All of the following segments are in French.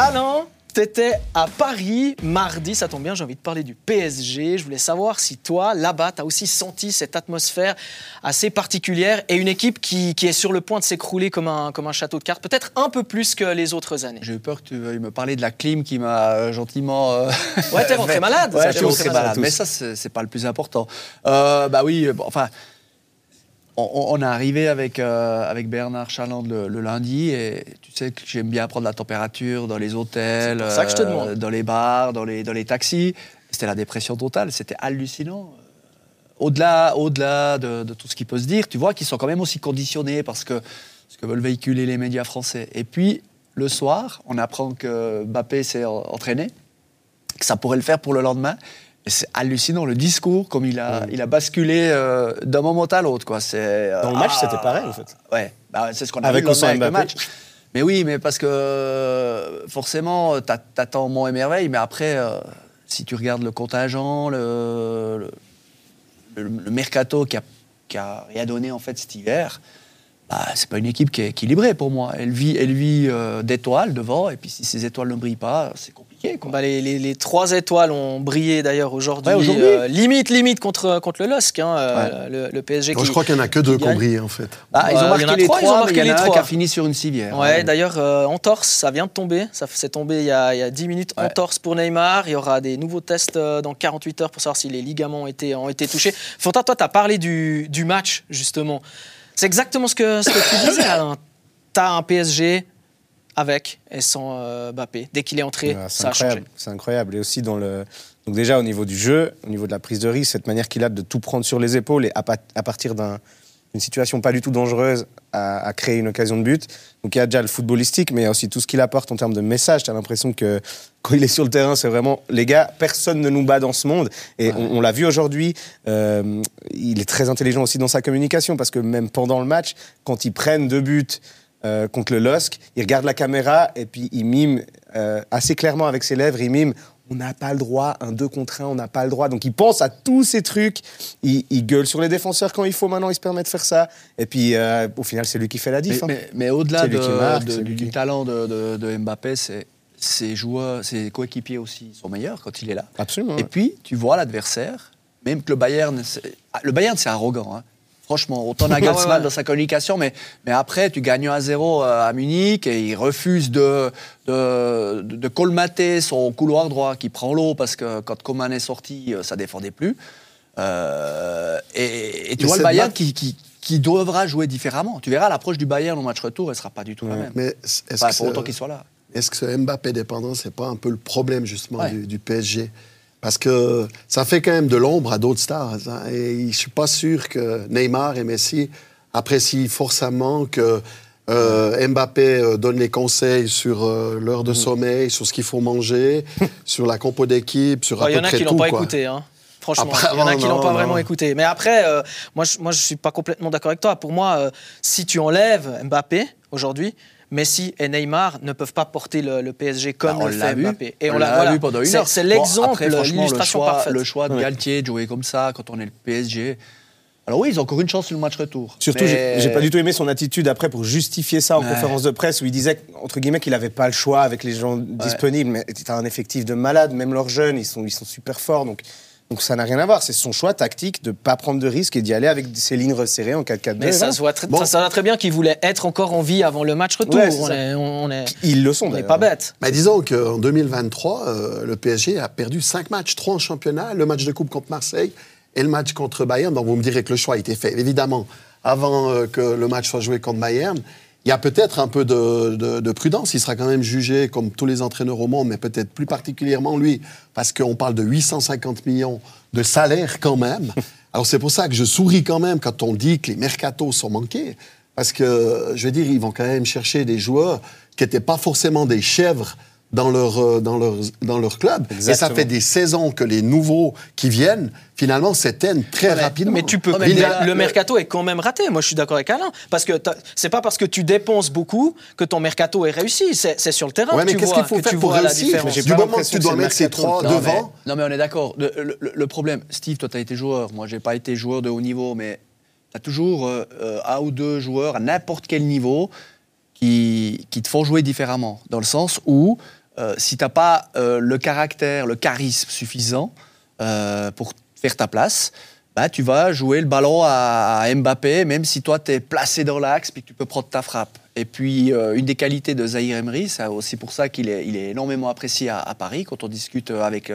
Alain, T'étais à Paris mardi, ça tombe bien, j'ai envie de parler du PSG. Je voulais savoir si toi, là-bas, t'as aussi senti cette atmosphère assez particulière et une équipe qui, est sur le point de s'écrouler comme un, comme un château de cartes, peut-être un peu plus que les autres années. J'ai eu peur que tu veuilles me parler de la clim qui m'a euh, gentiment. Euh, ouais, t'es rentré malade. Ouais, t'es rentré malade. Mais ça, c'est pas le plus important. Euh, bah oui, enfin on, est arrivé avec, euh, avec Bernard Chaland le, lundi et tu sais que j'aime bien prendre la température dans les hôtels, euh, dans les bars, dans les, dans les taxis. C'était la dépression totale, c'était hallucinant. Au-delà au -delà de, tout ce qui peut se dire, tu vois qu'ils sont quand même aussi conditionnés parce que ce que veulent véhiculer les médias français. Et puis, le soir, on apprend que Mbappé s'est entraîné, que ça pourrait le faire pour le lendemain c'est hallucinant le discours, comme il a, il a basculé euh, d'un moment à l'autre. Quoi. C'est, Dans le match, c'était ah, pareil, en fait. Ouais, bah, c'est ce qu'on a avec vu avec le match. Mais oui, mais parce que forcément, t'attends mon et merveille, mais après, euh, si tu regardes le contingent, le, le, mercato qui a, qui a, rien donné en fait cet hiver, bah, c'est pas une équipe qui est équilibrée pour moi. Elle vit, elle vit euh, d'étoiles devant, et puis si ces étoiles ne brillent pas, c'est compliqué. Bah, les, trois étoiles ont brillé d'ailleurs aujourd'hui. Euh, limite, limite contre, contre le LOSC, hein, euh, le, PSG. je crois qu'il n'y en a que deux qui ont brillé en fait. Bah, ils ont marqué les trois, ils ont marqué il y en a un qui a fini sur une civière. Ouais, d'ailleurs, en torse, ça vient de tomber. Ça s'est tombé il y, a, il y a 10 minutes en torse pour Neymar. Il y aura des nouveaux tests dans 48 heures pour savoir si les ligaments ont été, ont été touchés. Fonta, toi, tu as parlé du, du match, justement. C'est exactement ce que, ce que tu disais, Alain. Tu as un PSG avec et sans euh, Mbappé. Dès qu'il est entré, ça a changé. C'est incroyable. Et aussi dans le. Donc déjà au niveau du jeu, au niveau de la prise de risque, cette manière qu'il a de tout prendre sur les épaules et à, à partir d'une situation pas du tout dangereuse à, créer une occasion de but. Donc il y a déjà le footballistique, mais il y a aussi tout ce qu'il apporte en termes de message. Tu as l'impression que quand il est sur le terrain, c'est vraiment les gars, personne ne nous bat dans ce monde. Et on, l'a vu aujourd'hui. Euh, il est très intelligent aussi dans sa communication parce que même pendant le match, quand ils prennent deux buts euh, contre le LOSC. Il regarde la caméra et puis il mime euh, assez clairement avec ses lèvres, il mime on n'a pas le droit, un 2 contre 1, on n'a pas le droit. Donc il pense à tous ces trucs, il, gueule sur les défenseurs quand il faut, maintenant il se permet de faire ça. Et puis euh, au final, c'est lui qui fait la diff. Mais, hein. mais, au-delà du, talent de, Mbappé, ses joueurs, ses coéquipiers aussi sont meilleurs quand il est là. Absolument. Et puis, tu vois l'adversaire, même que le Bayern, le Bayern c'est arrogant. Hein. Franchement, autant Nagelsmann dans sa communication, mais, mais après, tu gagnes 1 0 euh, à Munich et il refuse de, de, de, colmater son couloir droit qui prend l'eau parce que quand Coman est sorti, euh, ça défendait plus. Euh, et, tu vois le Bayern qui, qui, qui, devra jouer différemment. Tu verras, l'approche du Bayern au match retour, elle ne sera pas du tout la même. Mais est-ce pour autant qu'il soit là. Est-ce que ce Mbappé dépendant, c'est pas un peu le problème justement du, du PSG parce que ça fait quand même de l'ombre à d'autres stars. Hein. Et je suis pas sûr que Neymar et Messi apprécient forcément que euh, Mbappé euh, donne les conseils sur euh, l'heure de mm. sommeil, sur ce qu'il faut manger, sur la compo d'équipe, sur à Il y en a qui l'ont pas écouté. Hein. Franchement, il y en a qui l'ont pas vraiment écouté. Mais après, moi, je, moi, je suis pas complètement d'accord avec toi. Pour moi, si tu enlèves Mbappé aujourd'hui, Messi et Neymar ne peuvent pas porter le, PSG comme bah, le fait Mbappé. Et on, l'a vu pendant une heure. C'est l'exemple, l'illustration parfaite. Le choix de Galtier de jouer comme ça quand on est le PSG. Alors oui, ils ont encore une chance sur le match retour. Surtout, j'ai pas du tout aimé son attitude après pour justifier ça en conférence de presse où il disait entre guillemets qu'il n'avait pas le choix avec les gens disponibles. Mais tu as un effectif de malades, même leurs jeunes, ils sont, ils sont super forts. Donc donc ça n'a rien à voir, c'est son choix tactique de ne pas prendre de risques et d'y aller avec ses lignes resserrées en 4-4-2. Mais ça, se voit très, ça, très bien qu'il voulait être encore en vie avant le match retour. on est, Ils le sont. On n'est pas bête. Mais disons qu'en 2023, euh, le PSG a perdu 5 matchs, 3 en championnat, le match de coupe contre Marseille et le match contre Bayern. Donc vous me direz que le choix a été fait, évidemment, avant euh, que le match soit joué contre Bayern il y a peut-être un peu de, prudence. Il sera quand même jugé comme tous les entraîneurs au monde, mais peut-être plus particulièrement lui, parce qu'on parle de 850 millions de salaire quand même. Alors c'est pour ça que je souris quand même quand on dit que les mercatos sont manqués, parce que je veux dire, ils vont quand même chercher des joueurs qui n'étaient pas forcément des chèvres dans leur, euh, dans leur, dans leur club. Et ça fait des saisons que les nouveaux qui viennent, finalement, s'éteignent très rapidement. Mais tu peux. le, mercato est quand même raté. Moi, je suis d'accord avec Alain. Parce que c'est pas parce que tu dépenses beaucoup que ton mercato est réussi. C'est sur le terrain ouais, mais qu'est-ce qu'il faut faire pour réussir Du moment que tu dois mettre ces trois devant. non, mais on est d'accord. Le, problème, Steve, toi, tu as été joueur. Moi, j'ai pas été joueur de haut niveau, mais tu as toujours euh, euh, un ou deux joueurs à n'importe quel niveau qui, qui te font jouer différemment. Dans le sens où euh, si tu n'as pas euh, le caractère, le charisme suffisant euh, pour faire ta place, bah, tu vas jouer le ballon à, Mbappé, même si toi, tu es placé dans l'axe, puis tu peux prendre ta frappe. Et puis, une des qualités de Zahir Emery, c'est aussi pour ça qu'il est, énormément apprécié à, Paris, quand on discute avec,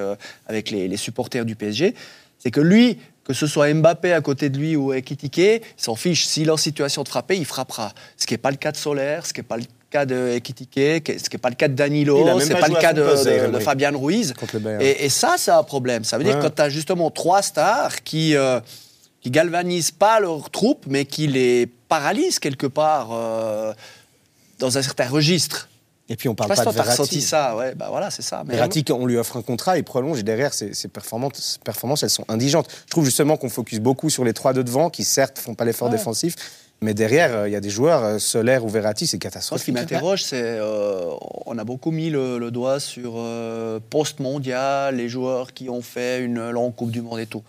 les supporters du PSG, c'est que lui, que ce soit Mbappé à côté de lui ou Ekitike, il s'en fiche. S'il est en situation de frapper, il frappera. Ce qui n'est pas le cas de Solaire, ce qui n'est pas le cas de Ekitike, ce qui n'est pas le cas de Danilo, ce n'est pas le cas de, de-. Fabian Ruiz. Et, et ça, c'est un problème. Ça veut dire que quand tu as justement trois stars qui, euh, qui galvanisent pas leur troupe, mais qui les paralysent quelque part euh, dans un certain registre. Et puis on Je parle sais pas pas si de t'as ressenti Verratti. ça. Ouais, bah voilà, c'est ça. Mais Verratti, on lui offre un contrat, il prolonge et derrière, ses, ses performances, ses performances, elles sont indigentes. Je trouve justement qu'on focus beaucoup sur les trois de devant, qui certes font pas l'effort Ouais. défensif, mais derrière, euh, il y a des joueurs, euh, Solaire ou Verratti, c'est Moi, ce qui catastrophique. m'interroge, c'est euh, on a beaucoup mis le, doigt sur post-mondial, les joueurs qui ont fait une longue Coupe du Monde et tout.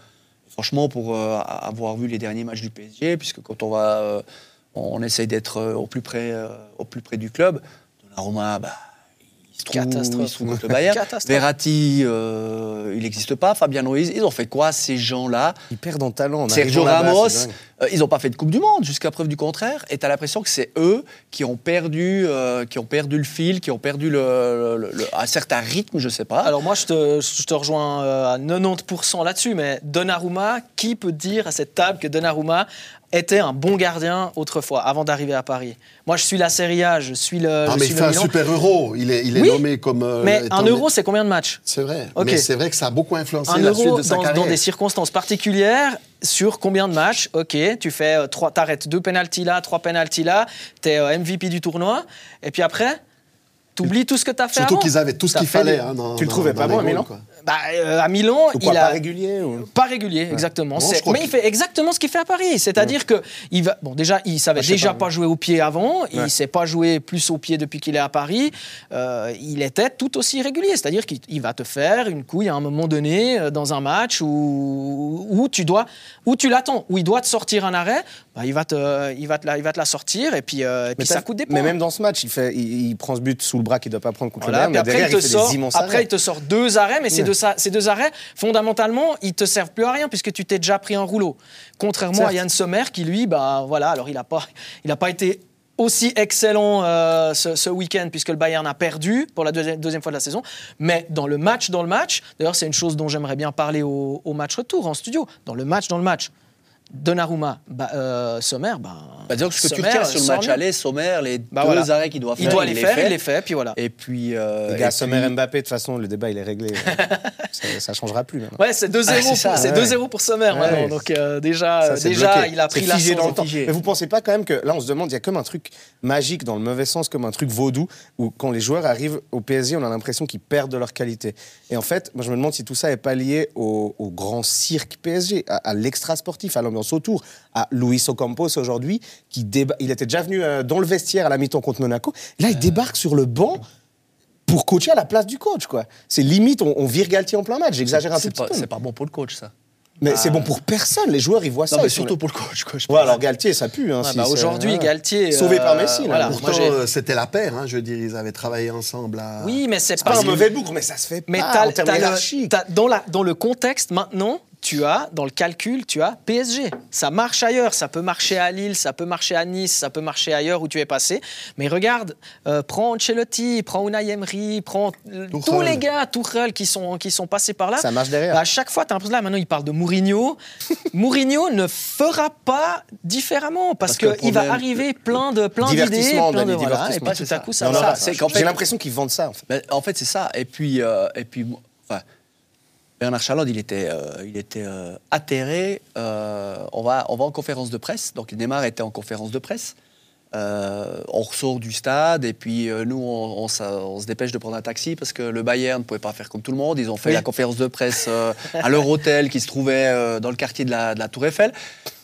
Franchement, pour avoir vu les derniers matchs du PSG, puisque quand on va, on essaye d'être au plus près, au plus près du club, Donnarumma, bah, il se contre le Bayern. Verratti, euh, il n'existe pas. Fabien Ruiz, ils ont fait quoi ces gens-là Ils perdent en talent. en Sergio Ramos, euh, ils n'ont pas fait de Coupe du Monde, jusqu'à preuve du contraire. Et tu as l'impression que c'est eux qui ont, perdu, euh, qui ont perdu le fil, qui ont perdu le, le- le- un certain rythme, je sais pas. Alors moi, je te, je te rejoins à 90% là-dessus, mais Donnarumma, qui peut dire à cette table que Donnarumma était un bon gardien autrefois, avant d'arriver à Paris Moi, je suis la Serie A, je suis le, Ah, je mais suis il fait un Milan. super euro. Il est, il est Oui, nommé comme. euh, Mais un euro, c'est combien de matchs? C'est vrai. Mais c'est vrai que ça a beaucoup influencé un la euro suite de sa dans, dans des circonstances particulières, sur combien de matchs? Ok, tu fais euh, trois, t'arrêtes deux pénalties là, trois pénalties là, t'es euh, MVP du tournoi, et puis après, t'oublies tout ce que t'as fait Surtout qu'ils avaient tout ce qu'il fallait. des- hein, dans- Tu le dans- trouvais dans pas bon Milan quoi. Bah, euh, à Milan, Ou quoi, il a pas régulier ou- Pas régulier, exactement. Non, mais il fait exactement ce qu'il fait à Paris. C'est-à-dire que il va. Bon, déjà, il savait Ah, déjà pas, pas, jouer au pied avant. Il Ouais. sait pas jouer plus au pied depuis qu'il est à Paris. Euh, il était tout aussi régulier. C'est-à-dire qu'il il va te faire une couille à un moment donné euh, dans un match où, où tu dois, où tu l'attends, où il doit te sortir un arrêt. Bah, il va te, il va te la, il va te la sortir et puis, euh, et puis t'as- ça coûte des points. Mais même dans ce match, il, fait, il, il prend ce but sous le bras qu'il ne doit pas prendre contre Voilà, le Bayern, mais derrière, il te il, fait sort, des immenses après arrêts. il te sort deux arrêts, mais ces, deux, ces deux arrêts, fondamentalement, ils te servent plus à rien puisque tu t'es déjà pris un rouleau. Contrairement Certes. à Yann Sommer qui, lui, bah, voilà, alors il n'a pas, il a pas été aussi excellent euh, ce, ce week-end puisque le Bayern a perdu pour la deuxième, deuxième fois de la saison. Mais dans le match, dans le match, d'ailleurs c'est une chose dont j'aimerais bien parler au, au match retour en studio. Dans le match, dans le match, Donnarumma, bah, euh, Sommer, bah, Bah, disons que ce que tu Sommer retiens sur le match aller, Sommer, les Bah, deux voilà. arrêts qu'il doit faire, il doit les faire, fait. il les fait, puis voilà. Et puis. euh, Les gars, et Sommer puis- Mbappé, de toute façon, le débat, il est réglé. ça ne changera plus. maintenant. Ouais, c'est 2-0 Ah, c'est ouais. 2-0 pour Sommer Ouais. maintenant. Donc euh, déjà, Ça, déjà bloqué. il a pris la figé dans le temps. Mais vous pensez pas quand même que là, on se demande, il y a comme un truc magique dans le mauvais sens, comme un truc vaudou, où quand les joueurs arrivent au PSG, on a l'impression qu'ils perdent de leur qualité. Et en fait, moi, je me demande si tout ça est pas lié au, au grand cirque PSG, à, à l'extra sportif, à l'ambiance autour, à Luis Ocampos aujourd'hui, qui déba- il était déjà venu euh, dans le vestiaire à la mi-temps contre Monaco. Là, il débarque sur le banc. Pour coacher à la place du coach, quoi. C'est limite, on, on vire Galtier en plein match. J'exagère un tout petit pas, peu. c'est pas bon pour le coach, ça. Mais c'est bon pour personne. Les joueurs, ils voient ça. Non, mais ils sont surtout pour le coach. Quoi, je Ouais, alors Galtier, ça pue. Hein, Ouais, si bah, Aujourd'hui, ouais. Galtier. Sauvé euh, par Messi, là. voilà. Pourtant, euh, c'était la paire. hein, je veux dire, ils avaient travaillé ensemble. À... oui, mais c'est pas pas un mauvais bougre, mais ça se fait Mais pas t'as- dans, la, dans le contexte maintenant, tu as, dans le calcul, tu as PSG. Ça marche ailleurs, ça peut marcher à Lille, ça peut marcher à Nice, ça peut marcher ailleurs où tu es passé. Mais regarde, euh, prends Ancelotti, prends Unai Emery, prends euh, Tuchel. tous les gars, Tuchel, qui sont, qui sont passés par là. Ça marche derrière. Bah, à chaque fois, tu as l'impression, là, maintenant, il parle de Mourinho. Mourinho ne fera pas différemment parce, qu'il va arriver plein de plein d'idées, Divertissement, plein de voilà, et Ouais, tout à coup, ça. ça ça J'ai l'impression qu'ils vendent ça, en fait. En fait, c'est ça. Et puis, euh, et puis enfin, Bernard Chalot, il était, euh, il était euh, atterré. euh, on, va, on va en conférence de presse. Donc, Neymar était en conférence de presse. On ressort du stade et puis nous, on, on on se dépêche de prendre un taxi parce que le Bayern ne pouvait pas faire comme tout le monde. Ils ont fait Oui. la conférence de presse à leur hôtel qui se trouvait dans le quartier de la, de la Tour Eiffel.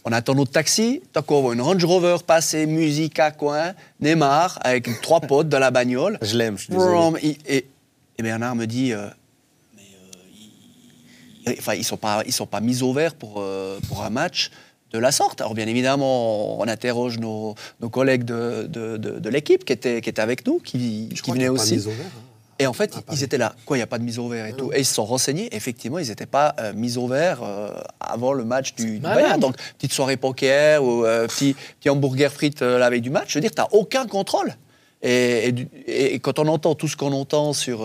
On attend notre taxi. Tant qu'on voit une Range Rover passer, musique à coin, Neymar avec trois potes dans la bagnole. Je l'aime, je suis désolé. Et, et Bernard me dit, ils, enfin, ils sont pas, ils sont pas mis au vert pour euh, pour un match de la sorte. Alors bien évidemment, on interroge nos, nos collègues de, de, de- de l'équipe qui étaient, qui étaient avec nous, qui, Je qui crois venaient qu'il y a pas aussi. mise au vert, hein. Et en fait, ils étaient là. Quoi, il n'y a pas de mise au vert et tout. Et ils se sont renseignés. Effectivement, ils n'étaient pas euh, mis au vert euh, avant le match du, du. Bayern. Donc, petite soirée poker ou euh, petit, petit hamburger frites la veille du match. Je veux dire, tu n'as aucun contrôle. Et, et quand on entend tout ce qu'on entend sur,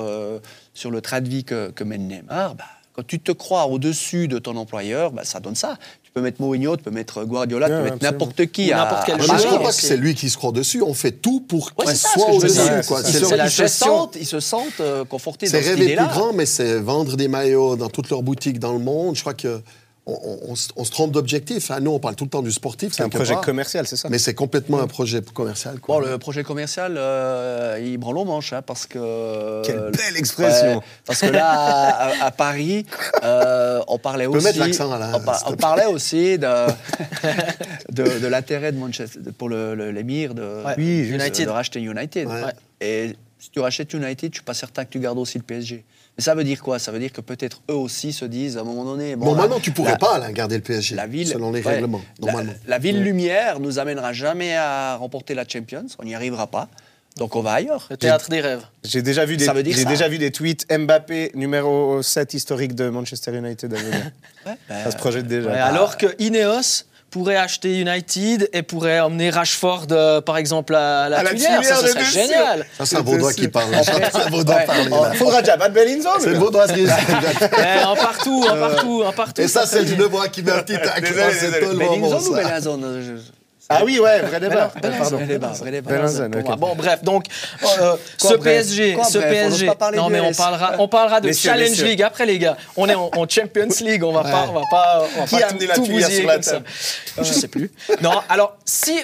sur le train de vie que, que mène Neymar, bah, quand tu te crois au-dessus de ton employeur, bah, ça donne ça. Tu peux mettre Mourinho, tu peux mettre Guardiola, tu Ouais, peux mettre n'importe qui. À- n'importe quel à Mais joueur. je ne crois pas que c'est- c'est lui qui se croit dessus. On fait tout pour Ouais, qu'il c'est ça, soit au-dessus. c'est C'est la se gestion. sentent, ils se sentent euh, confortés C'est dans cette rêver idée-là. plus grand, mais c'est vendre des maillots dans toutes leurs boutiques dans le monde. Je crois que on, on- on se- trompe d'objectif. hein. Nous, on parle tout le temps du sportif. C'est un projet part, commercial, c'est ça? Mais c'est complètement un projet commercial. quoi. Bon, le projet commercial, euh, il branle aux manches, hein, parce que... Quelle belle expression. Ouais, Parce que là, à, à Paris, euh, on parlait aussi... mettre l'accent, là, on, par- parlait aussi de, de, de l'intérêt de Manchester, de- pour le- le- l'émir de, Ouais. Oui, de- juste. United. de racheter United. Ouais. Et si tu rachètes United, je suis pas certain que tu gardes aussi le PSG. Mais ça veut dire quoi? Ça veut dire que peut-être eux aussi se disent à un moment donné... bon, Normalement, la- tu pourrais la- pas là, garder le PSG, la ville, selon les ouais, règlements, la- normalement. La, ville lumière nous amènera jamais à remporter la Champions, on n'y arrivera pas. Donc on va ailleurs. Le théâtre des rêves. J'ai déjà vu des, Ça veut dire j'ai déjà vu des tweets Mbappé numéro 7 historique de Manchester United à venir. Ouais, ben, Ça se projette déjà. Ouais, alors que Ineos pourrait acheter United et pourrait emmener Rashford, euh, par exemple, à la, À la tuilière. Ça, tuilière, serait génial. Ça, c'est un Vaudois qui parle. C'est Vaudois parler. Faudra déjà battre Bellingham. C'est le Vaudoiserie. Eh, un partout, un partout, un partout. Et ça, c'est du- le Genevois qui met un petit tacle. Ah, Bellingham ou ça. Ah oui, ouais, vrai débat. Pardon. Bon, bref, donc euh, ce PSG, ce bref PSG. non, mais on parlera, on parlera de Messieurs, Challenge messieurs. League après, les gars. On est en, en Champions League, on va pas, on va pas, on va Qui pas a tout, amené la tout sur la table? Je sais plus. Non, alors si